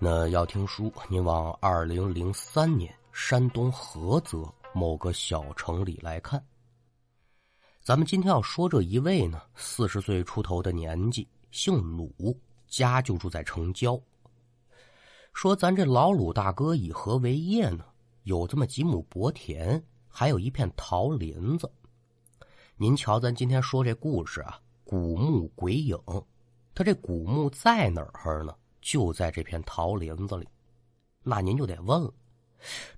那要听书，您往二零零三年山东菏泽某个小城里来看。咱们今天要说这一位呢，四十岁出头的年纪，姓鲁，家就住在城郊。说咱这老鲁大哥以何为业呢？有这么几亩薄田，还有一片桃林子。您瞧，咱今天说这故事啊，古墓鬼影，他这古墓在哪儿呢？就在这片桃林子里，那您就得问了，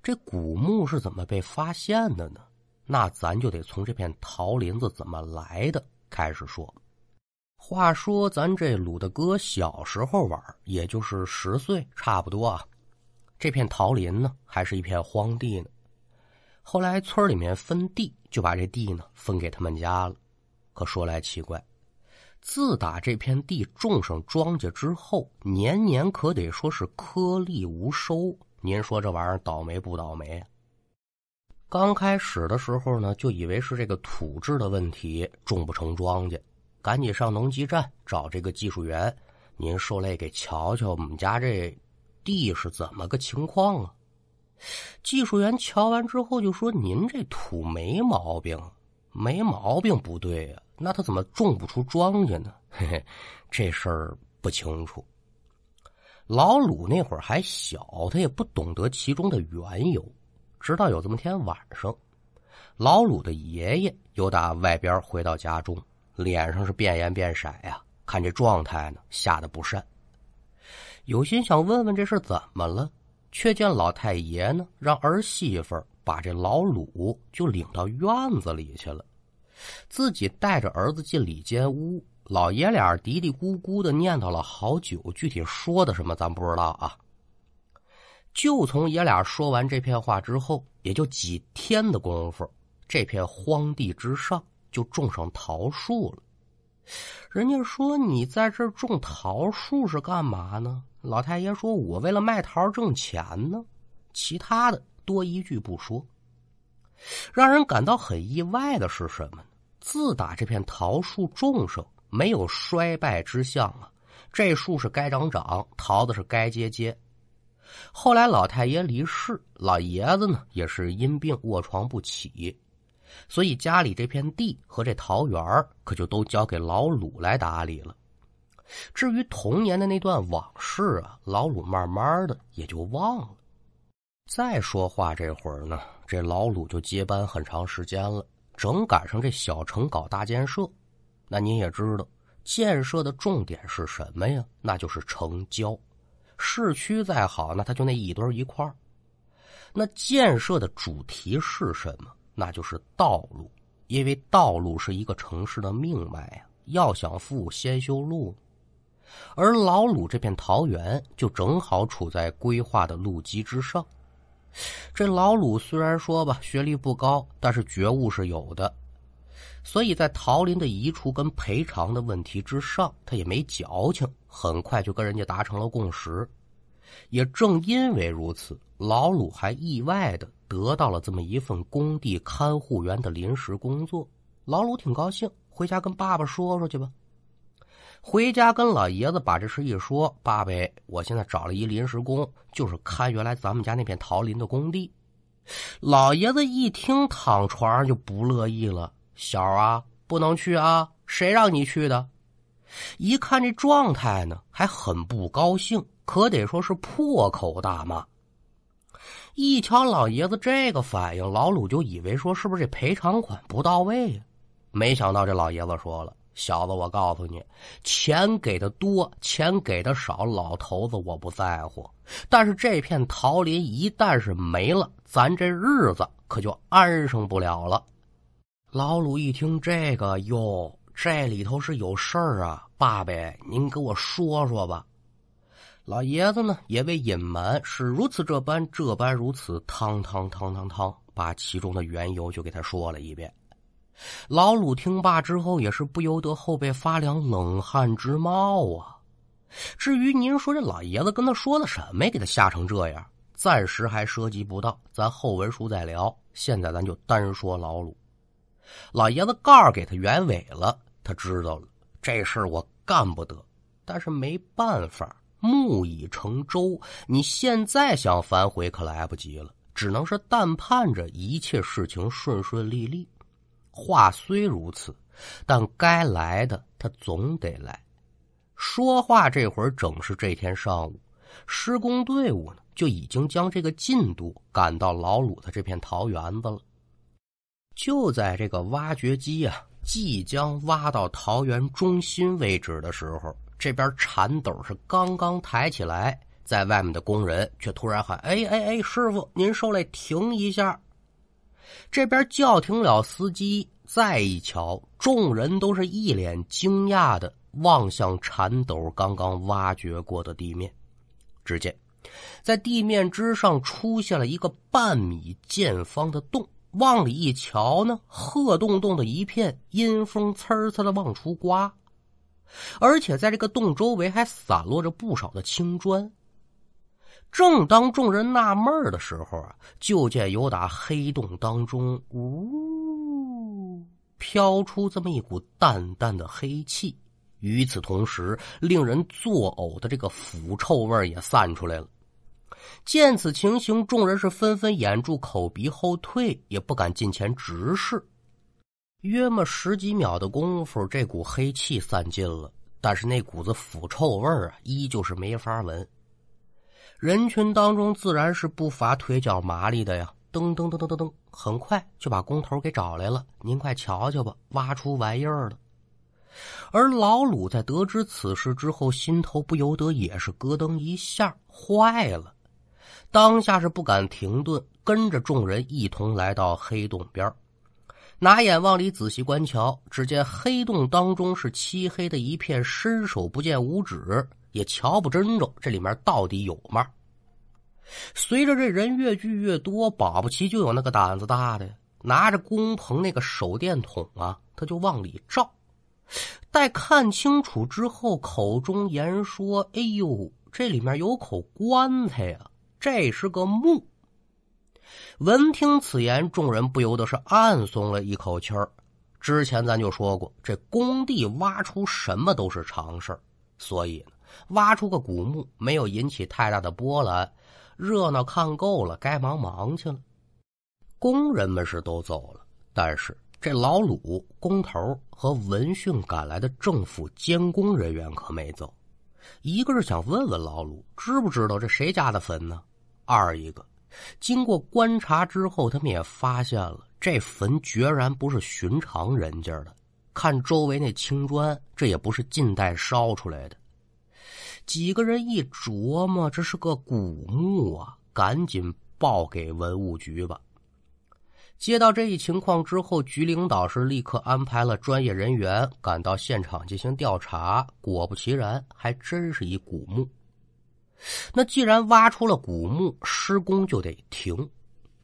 这古墓是怎么被发现的呢？那咱就得从这片桃林子怎么来的开始说。话说咱这鲁大哥小时候玩，也就是十岁差不多啊。这片桃林呢，还是一片荒地呢。后来村里面分地，就把这地呢分给他们家了。可说来奇怪。自打这片地种上庄稼之后，年年可得说是颗粒无收。您说这玩意儿倒霉不倒霉？刚开始的时候呢，就以为是这个土质的问题，种不成庄稼，赶紧上农机站找这个技术员，您受累给瞧瞧我们家这地是怎么个情况啊？技术员瞧完之后就说：“您这土没毛病，没毛病不对呀。”那他怎么种不出庄稼呢？嘿嘿，这事儿不清楚。老鲁那会儿还小，他也不懂得其中的缘由。直到有这么天晚上，老鲁的爷爷又打外边回到家中，脸上是变颜变色呀，看这状态呢，吓得不善。有心想问问这事怎么了，却见老太爷呢，让儿媳妇把这老鲁就领到院子里去了。自己带着儿子进里间屋，老爷俩嘀嘀咕咕的念叨了好久，具体说的什么咱不知道啊。就从爷俩说完这片话之后，也就几天的功夫，这片荒地之上就种上桃树了。人家说你在这种桃树是干嘛呢？老太爷说：“我为了卖桃挣钱呢。”其他的多一句不说。让人感到很意外的是什么？自打这片桃树种上，没有衰败之象啊。这树是该长长，桃子是该结结。后来老太爷离世，老爷子呢也是因病卧床不起，所以家里这片地和这桃园可就都交给老鲁来打理了。至于童年的那段往事啊，老鲁慢慢的也就忘了。再说话这会儿呢，这老鲁就接班很长时间了。正赶上这小城搞大建设，那您也知道，建设的重点是什么呀？那就是城郊。市区再好，那它就那一堆一块那建设的主题是什么？那就是道路，因为道路是一个城市的命脉呀。要想富，先修路。而老鲁这片桃园就正好处在规划的路基之上。这老鲁虽然说吧，学历不高，但是觉悟是有的，所以在桃林的移除跟赔偿的问题之上，他也没矫情，很快就跟人家达成了共识。也正因为如此，老鲁还意外的得到了这么一份工地看护员的临时工作。老鲁挺高兴，回家跟爸爸说说去吧。回家跟老爷子把这事一说，爸爸，我现在找了一临时工，就是看原来咱们家那片桃林的工地。老爷子一听，躺床上就不乐意了：“小啊，不能去啊！谁让你去的？”一看这状态呢，还很不高兴，可得说是破口大骂。一瞧老爷子这个反应，老鲁就以为说是不是这赔偿款不到位呀？没想到这老爷子说了。小子，我告诉你，钱给的多，钱给的少，老头子我不在乎。但是这片桃林一旦是没了，咱这日子可就安生不了了。老鲁一听这个，哟，这里头是有事儿啊！爸爸，您给我说说吧。老爷子呢，也为隐瞒是如此这般，这般如此，汤汤汤汤汤，把其中的缘由就给他说了一遍。老鲁听罢之后，也是不由得后背发凉，冷汗直冒啊。至于您说这老爷子跟他说的什么，给他吓成这样，暂时还涉及不到，咱后文书再聊。现在咱就单说老鲁。老爷子告诉给他原委了，他知道了这事儿我干不得，但是没办法，木已成舟，你现在想反悔可来不及了，只能是但盼着一切事情顺顺利利。话虽如此，但该来的他总得来。说话这会儿正是这天上午，施工队伍呢就已经将这个进度赶到老鲁的这片桃园子了。就在这个挖掘机啊即将挖到桃园中心位置的时候，这边铲斗是刚刚抬起来，在外面的工人却突然喊：“哎哎哎，师傅，您受累停一下！”这边叫停了司机，再一瞧，众人都是一脸惊讶的望向铲斗刚刚挖掘过的地面。只见，在地面之上出现了一个半米见方的洞，往里一瞧呢，褐洞洞的一片，阴风呲呲的往出刮，而且在这个洞周围还散落着不少的青砖。正当众人纳闷的时候啊，就见有打黑洞当中，呜，飘出这么一股淡淡的黑气。与此同时，令人作呕的这个腐臭味也散出来了。见此情形，众人是纷纷掩住口鼻后退，也不敢近前直视。约么十几秒的功夫，这股黑气散尽了，但是那股子腐臭味啊，依旧是没法闻。人群当中自然是不乏腿脚麻利的呀，噔噔噔噔噔噔，很快就把工头给找来了。您快瞧瞧吧，挖出玩意儿了。而老鲁在得知此事之后，心头不由得也是咯噔一下，坏了。当下是不敢停顿，跟着众人一同来到黑洞边拿眼往里仔细观瞧，只见黑洞当中是漆黑的一片，伸手不见五指。也瞧不真着，这里面到底有嘛？随着这人越聚越多，保不齐就有那个胆子大的，拿着工棚那个手电筒啊，他就往里照。待看清楚之后，口中言说：“哎呦，这里面有口棺材呀，这是个墓。”闻听此言，众人不由得是暗松了一口气儿。之前咱就说过，这工地挖出什么都是常事所以呢。挖出个古墓，没有引起太大的波澜，热闹看够了，该忙忙去了。工人们是都走了，但是这老鲁工头和闻讯赶来的政府监工人员可没走。一个是想问问老鲁知不知道这谁家的坟呢？二一个，经过观察之后，他们也发现了这坟决然不是寻常人家的。看周围那青砖，这也不是近代烧出来的。几个人一琢磨，这是个古墓啊，赶紧报给文物局吧。接到这一情况之后，局领导是立刻安排了专业人员赶到现场进行调查。果不其然，还真是一古墓。那既然挖出了古墓，施工就得停。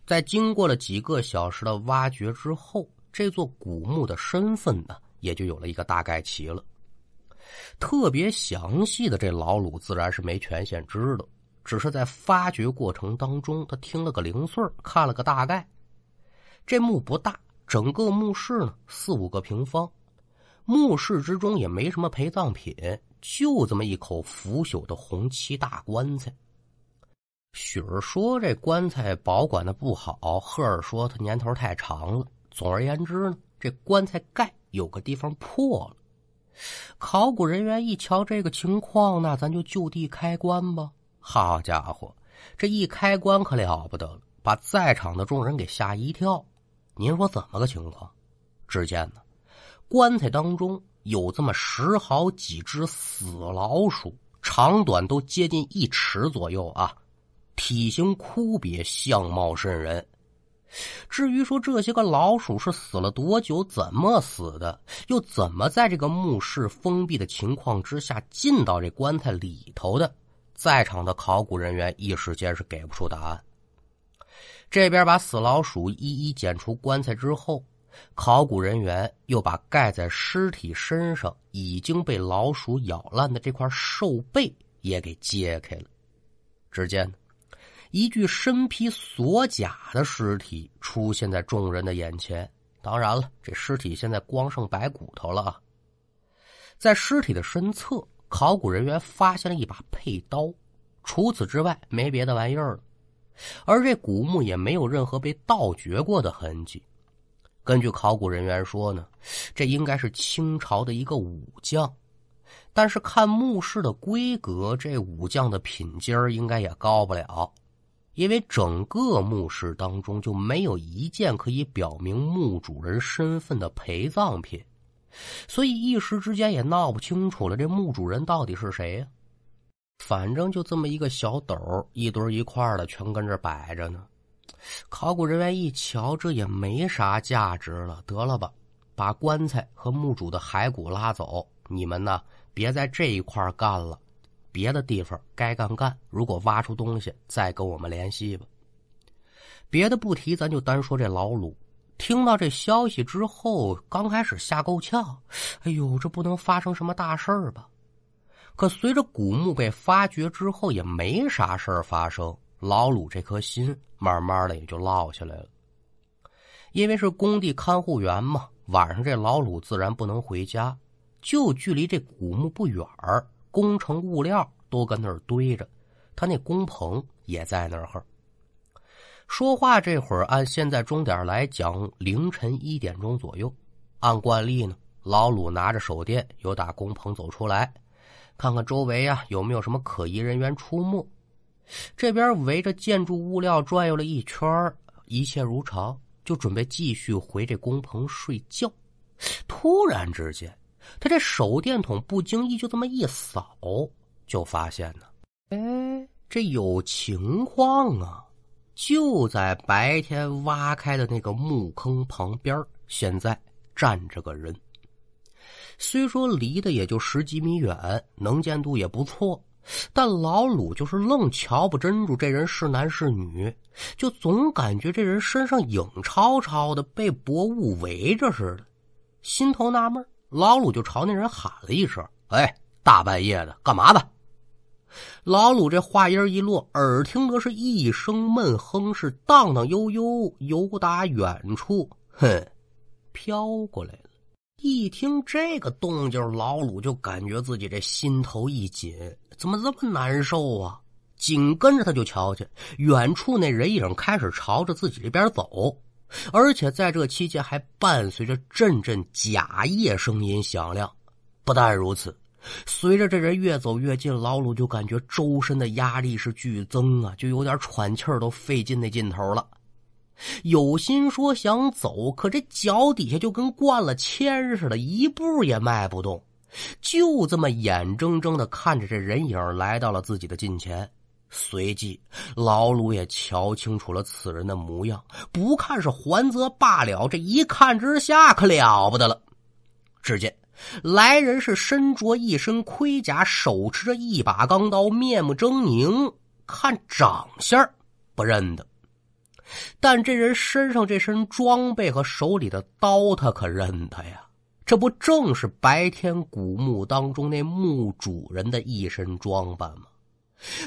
在经过了几个小时的挖掘之后，这座古墓的身份呢，也就有了一个大概齐了。特别详细的这老鲁自然是没权限知道，只是在发掘过程当中，他听了个零碎看了个大概。这墓不大，整个墓室呢四五个平方，墓室之中也没什么陪葬品，就这么一口腐朽的红漆大棺材。许儿说这棺材保管的不好，赫尔说他年头太长了。总而言之呢，这棺材盖有个地方破了。考古人员一瞧这个情况，那咱就就地开棺吧。好家伙，这一开棺可了不得了，把在场的众人给吓一跳。您说怎么个情况？只见呢，棺材当中有这么十好几只死老鼠，长短都接近一尺左右啊，体型枯瘪，相貌瘆人。至于说这些个老鼠是死了多久、怎么死的，又怎么在这个墓室封闭的情况之下进到这棺材里头的，在场的考古人员一时间是给不出答案。这边把死老鼠一一捡出棺材之后，考古人员又把盖在尸体身上已经被老鼠咬烂的这块兽背也给揭开了。只见。一具身披锁甲的尸体出现在众人的眼前。当然了，这尸体现在光剩白骨头了！在尸体的身侧考古人员发现了一把佩刀，除此之外没别的玩意儿了。而这古墓也没有任何被盗掘过的痕迹。根据考古人员说呢，这应该是清朝的一个武将。但是看墓室的规格，这武将的品阶应该也高不了，因为整个墓室当中就没有一件可以表明墓主人身份的陪葬品，所以一时之间也闹不清楚了，这墓主人到底是谁呀？反正就这么一个小斗，一堆一块的，全跟这摆着呢。考古人员一瞧，这也没啥价值了，得了吧，把棺材和墓主的骸骨拉走，你们呢？别在这一块干了，别的地方该干干。如果挖出东西，再跟我们联系吧。别的不提，咱就单说这老鲁。听到这消息之后，刚开始吓够呛，哎呦，这不能发生什么大事儿吧？可随着古墓被发掘之后，也没啥事儿发生。老鲁这颗心慢慢的也就落下来了。因为是工地看护员嘛，晚上这老鲁自然不能回家。就距离这古墓不远儿，工程物料都跟那儿堆着，他那工棚也在那儿。说话这会儿，按现在钟点来讲，凌晨一点钟左右。按惯例呢，老鲁拿着手电由打工棚走出来，看看周围啊有没有什么可疑人员出没。这边围着建筑物料转悠了一圈，一切如常，就准备继续回这工棚睡觉。突然之间。他这手电筒不经意就这么一扫，就发现呢，哎，这有情况啊！就在白天挖开的那个墓坑旁边，现在站着个人。虽说离得也就十几米远，能见度也不错，但老鲁就是愣瞧不真住这人是男是女，就总感觉这人身上影超超的，被薄雾围着似的，心头纳闷。老鲁就朝那人喊了一声：“哎，大半夜的干嘛的？”老鲁这话音一落，耳听得是一声闷哼，是荡荡悠悠由打远处，哼，飘过来了。一听这个动静，老鲁就感觉自己这心头一紧，怎么这么难受啊？紧跟着他就瞧去远处那人影开始朝着自己这边走。而且在这期间还伴随着阵阵假叶声音响亮。不但如此，随着这人越走越近，老鲁就感觉周身的压力是剧增啊，就有点喘气儿都费劲那劲头了。有心说想走，可这脚底下就跟灌了铅似的，一步也迈不动，就这么眼睁睁的看着这人影来到了自己的近前。随即，老鲁也瞧清楚了此人的模样。不看是还则罢了，这一看之下可了不得了。只见来人是身着一身盔甲，手持着一把钢刀，面目狰狞，看长相不认得。但这人身上这身装备和手里的刀，他可认得呀。这不正是白天古墓当中那墓主人的一身装扮吗？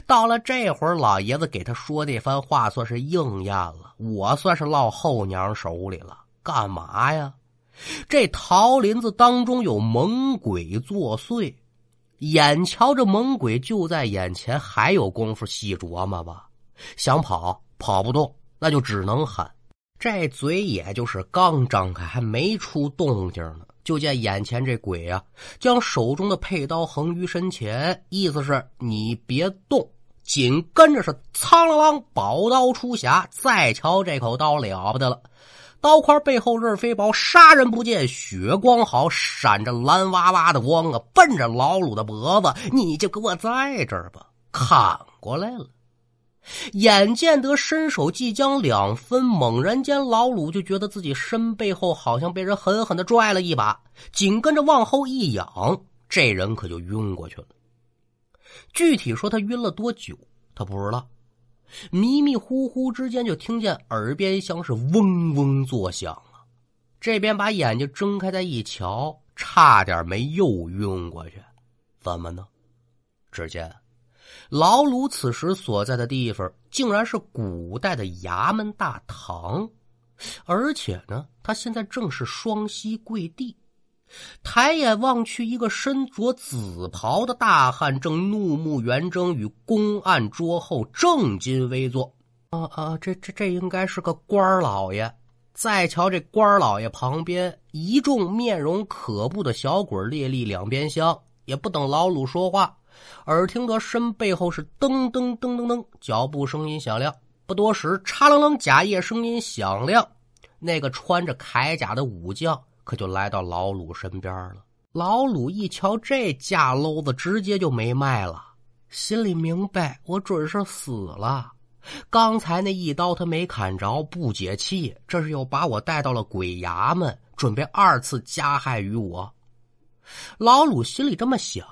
到了这会儿，老爷子给他说那番话算是应验了，我算是落后娘手里了。干嘛呀？这桃林子当中有猛鬼作祟，眼瞧着猛鬼就在眼前，还有功夫细琢磨吧？想跑跑不动，那就只能喊。这嘴也就是刚张开，还没出动静呢。就见眼前这鬼啊，将手中的佩刀横于身前，意思是你别动。紧跟着是苍啷啷，宝刀出匣。再瞧这口刀了不得了，刀块背后刃飞薄，杀人不见血光好，闪着蓝哇哇的光啊，奔着老鲁的脖子，你就给我在这儿吧，砍过来了。眼见得身手即将两分，猛然间老鲁就觉得自己身背后好像被人狠狠的拽了一把，紧跟着往后一仰，这人可就晕过去了。具体说他晕了多久，他不知道。迷迷糊糊之间就听见耳边像是嗡嗡作响啊，这边把眼睛睁开再一瞧，差点没又晕过去。怎么呢？只见。老鲁此时所在的地方，竟然是古代的衙门大堂，而且呢，他现在正是双膝跪地，抬眼望去，一个身着紫袍的大汉正怒目圆睁，与公案桌后正襟危坐。啊啊，这这这应该是个官老爷。再瞧这官老爷旁边一众面容可怖的小鬼列立两边厢，也不等老鲁说话，耳听得身背后是噔噔噔噔噔脚步声音响亮。不多时，嚓楞楞甲叶声音响亮，那个穿着铠甲的武将可就来到老鲁身边了。老鲁一瞧这架篓子，直接就没卖了，心里明白我准是死了。刚才那一刀他没砍着，不解气，这是又把我带到了鬼衙门，准备二次加害于我。老鲁心里这么想。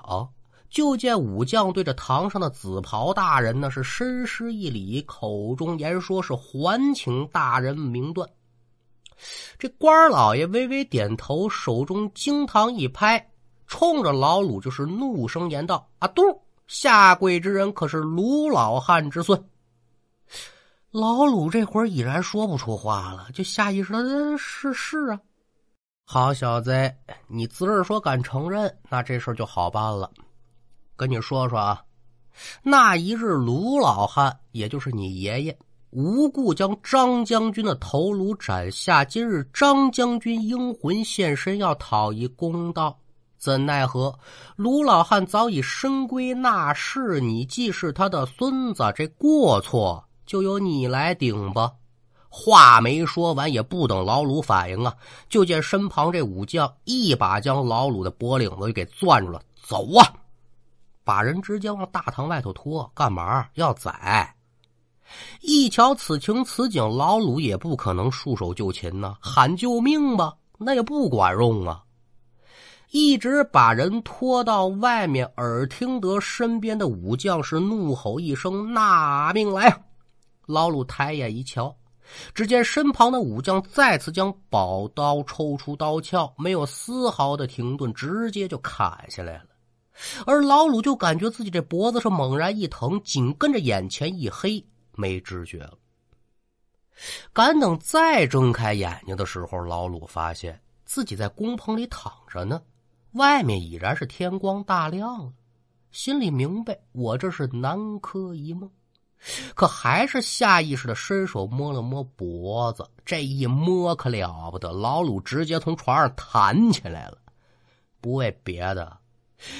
就见武将对着堂上的紫袍大人呢，是深施一礼，口中言说是还请大人明断。这官老爷微微点头，手中惊堂一拍，冲着老鲁就是怒声言道：“啊，嘟，下跪之人可是卢老汉之孙？”老鲁这会儿已然说不出话了，就下意识的是是啊，好小子，你自儿说敢承认，那这事就好办了。跟你说说啊，那一日，卢老汉，也就是你爷爷，无故将张将军的头颅斩下。今日张将军英魂现身，要讨一公道。怎奈何卢老汉早已深归纳世，你既是他的孙子，这过错就由你来顶吧。话没说完，也不等老鲁反应啊，就见身旁这武将一把将老鲁的脖领子给攥住了，走啊！把人直接往大堂外头拖，干嘛要宰？一瞧此情此景，老鲁也不可能束手就擒呐，喊救命吧，那也不管用啊！一直把人拖到外面，耳听得身边的武将是怒吼一声：“拿命来！”老鲁抬眼一瞧，只见身旁的武将再次将宝刀抽出刀鞘，没有丝毫的停顿，直接就砍下来了。而老鲁就感觉自己这脖子上猛然一疼，紧跟着眼前一黑，没知觉了。赶等再睁开眼睛的时候，老鲁发现自己在工棚里躺着呢，外面已然是天光大亮了，心里明白我这是南柯一梦，可还是下意识的伸手摸了摸脖子，这一摸可了不得，老鲁直接从床上弹起来了，不为别的。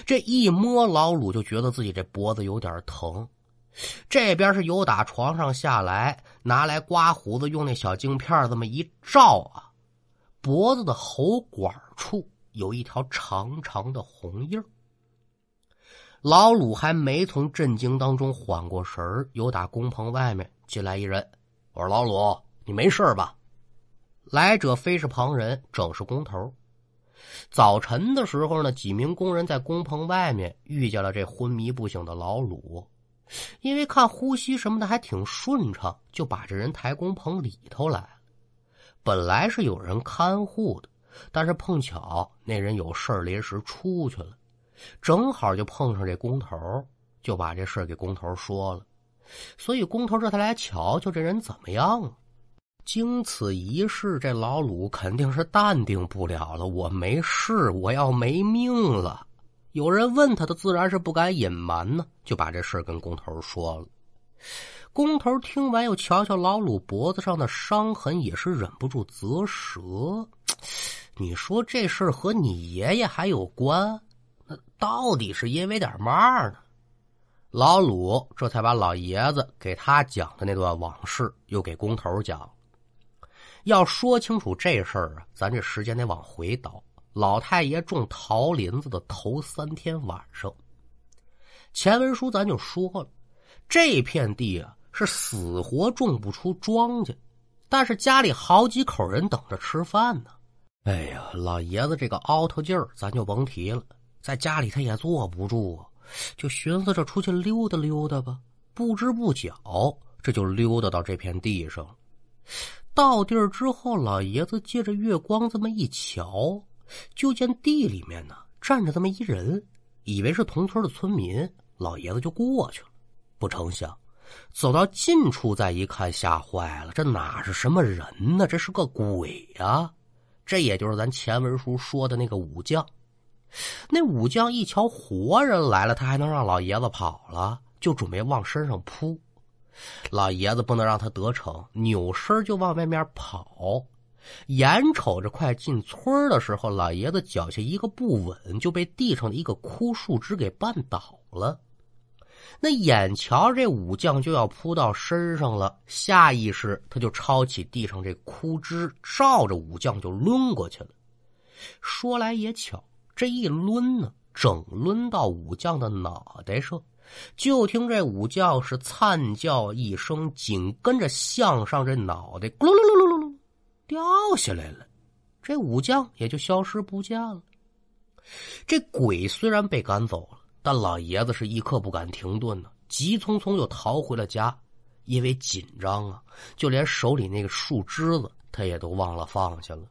这一摸，老鲁就觉得自己这脖子有点疼。这边是由打床上下来，拿来刮胡子用那小镜片这么一照啊，脖子的喉管处有一条长长的红印老鲁还没从震惊当中缓过神儿，由打工棚外面进来一人，我说：“老鲁，你没事吧？”来者非是旁人，正是工头。早晨的时候呢，几名工人在工棚外面遇见了这昏迷不醒的老鲁，因为看呼吸什么的还挺顺畅，就把这人抬工棚里头来了。本来是有人看护的，但是碰巧那人有事临时出去了，正好就碰上这工头，就把这事给工头说了。所以工头这才来瞧瞧这人怎么样了。经此一事，这老鲁肯定是淡定不了了。我没事，我要没命了。有人问他，他自然是不敢隐瞒呢，就把这事跟工头说了。工头听完，又瞧瞧老鲁脖子上的伤痕，也是忍不住啧舌。你说这事和你爷爷还有关？那到底是因为点嘛呢？老鲁这才把老爷子给他讲的那段往事，又给工头讲。要说清楚这事儿啊，咱这时间得往回倒。老太爷种桃林子的头三天晚上，前文书咱就说了，这片地啊是死活种不出庄稼，但是家里好几口人等着吃饭呢。哎呀，老爷子这个凹头劲儿，咱就甭提了，在家里他也坐不住啊，就寻思着出去溜达溜达吧。不知不觉，这就溜达到这片地上了。到地儿之后，老爷子借着月光这么一瞧，就见地里面呢站着这么一人，以为是同村的村民，老爷子就过去了。不成想，走到近处再一看，吓坏了，这哪是什么人呢？这是个鬼呀！这也就是咱前文书说的那个武将。那武将一瞧活人来了，他还能让老爷子跑了？就准备往身上扑。老爷子不能让他得逞，扭身就往外面跑。眼瞅着快进村的时候，老爷子脚下一个不稳，就被地上的一个枯树枝给绊倒了。那眼瞧这武将就要扑到身上了，下意识他就抄起地上这枯枝，照着武将就抡过去了。说来也巧，这一抡呢，整抡到武将的脑袋上。就听这武将是惨叫一声，紧跟着向上，这脑袋咕噜噜噜噜噜掉下来了。这武将也就消失不见了。这鬼虽然被赶走了，但老爷子是一刻不敢停顿呢，急匆匆又逃回了家。因为紧张啊，就连手里那个树枝子他也都忘了放下了。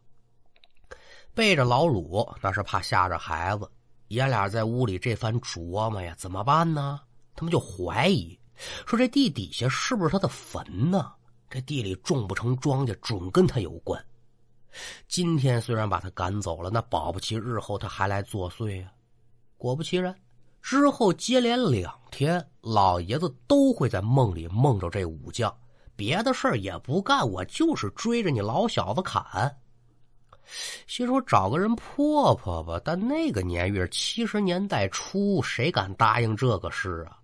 背着老鲁，那是怕吓着孩子，爷俩在屋里这番琢磨呀，怎么办呢？他们就怀疑，说这地底下是不是他的坟呢？这地里种不成庄稼，准跟他有关。今天虽然把他赶走了，那保不齐日后他还来作祟啊！果不其然，之后接连两天，老爷子都会在梦里梦着这武将，别的事儿也不干，我就是追着你老小子砍。心说找个人破破吧，但那个年月，七十年代初，谁敢答应这个事啊？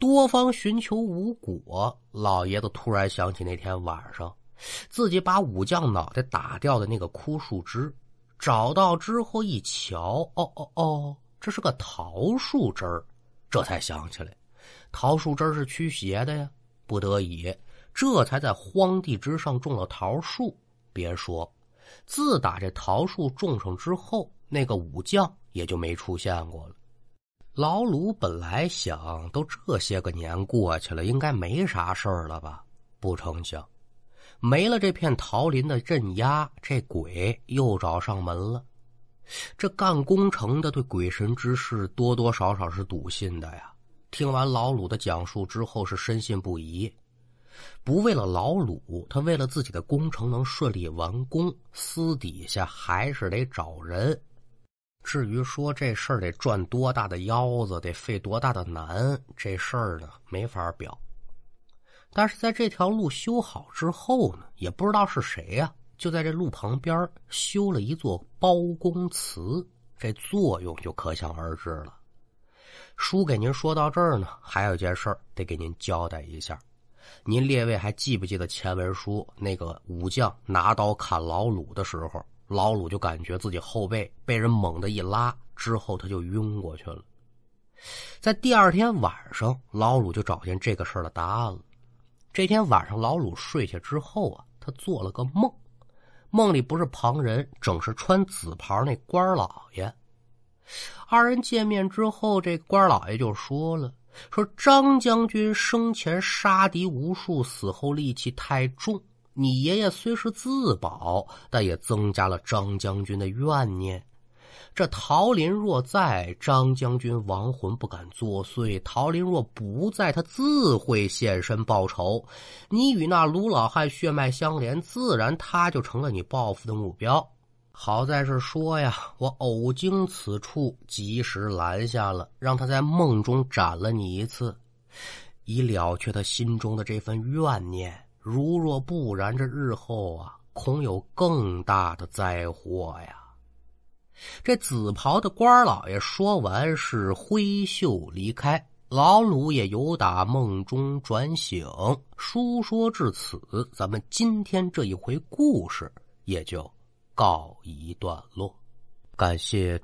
多方寻求无果，老爷子突然想起那天晚上自己把武将脑袋打掉的那个枯树枝，找到之后一瞧，哦哦哦，这是个桃树枝儿，这才想起来，桃树枝是驱邪的呀。不得已，这才在荒地之上种了桃树。别说，自打这桃树种上之后，那个武将也就没出现过了。老鲁本来想，都这些个年过去了，应该没啥事儿了吧？不成想，没了这片桃林的镇压，这鬼又找上门了。这干工程的对鬼神之事多多少少是笃信的呀。听完老鲁的讲述之后，是深信不疑。不为了老鲁，他为了自己的工程能顺利完工，私底下还是得找人。至于说这事儿得赚多大的腰子，得费多大的难，这事儿呢没法表。但是在这条路修好之后呢，也不知道是谁呀，就在这路旁边修了一座包公祠，这作用就可想而知了。书给您说到这儿呢，还有一件事儿得给您交代一下。您列位还记不记得前文书那个武将拿刀砍老鲁的时候？老鲁就感觉自己后背被人猛地一拉，之后他就晕过去了。在第二天晚上，老鲁就找见这个事儿的答案了。这天晚上，老鲁睡下之后啊，他做了个梦，梦里不是旁人，正是穿紫袍那官老爷。二人见面之后，这官老爷就说了：“说张将军生前杀敌无数，死后戾气太重。”你爷爷虽是自保，但也增加了张将军的怨念。这桃林若在，张将军亡魂不敢作祟；桃林若不在，他自会现身报仇。你与那卢老汉血脉相连，自然他就成了你报复的目标。好在是说呀，我偶经此处，及时拦下了，让他在梦中斩了你一次，以了却他心中的这份怨念。如若不然，这日后啊，恐有更大的灾祸呀！这紫袍的官老爷说完，是挥袖离开。老鲁也由打梦中转醒。书说至此，咱们今天这一回故事也就告一段落。感谢。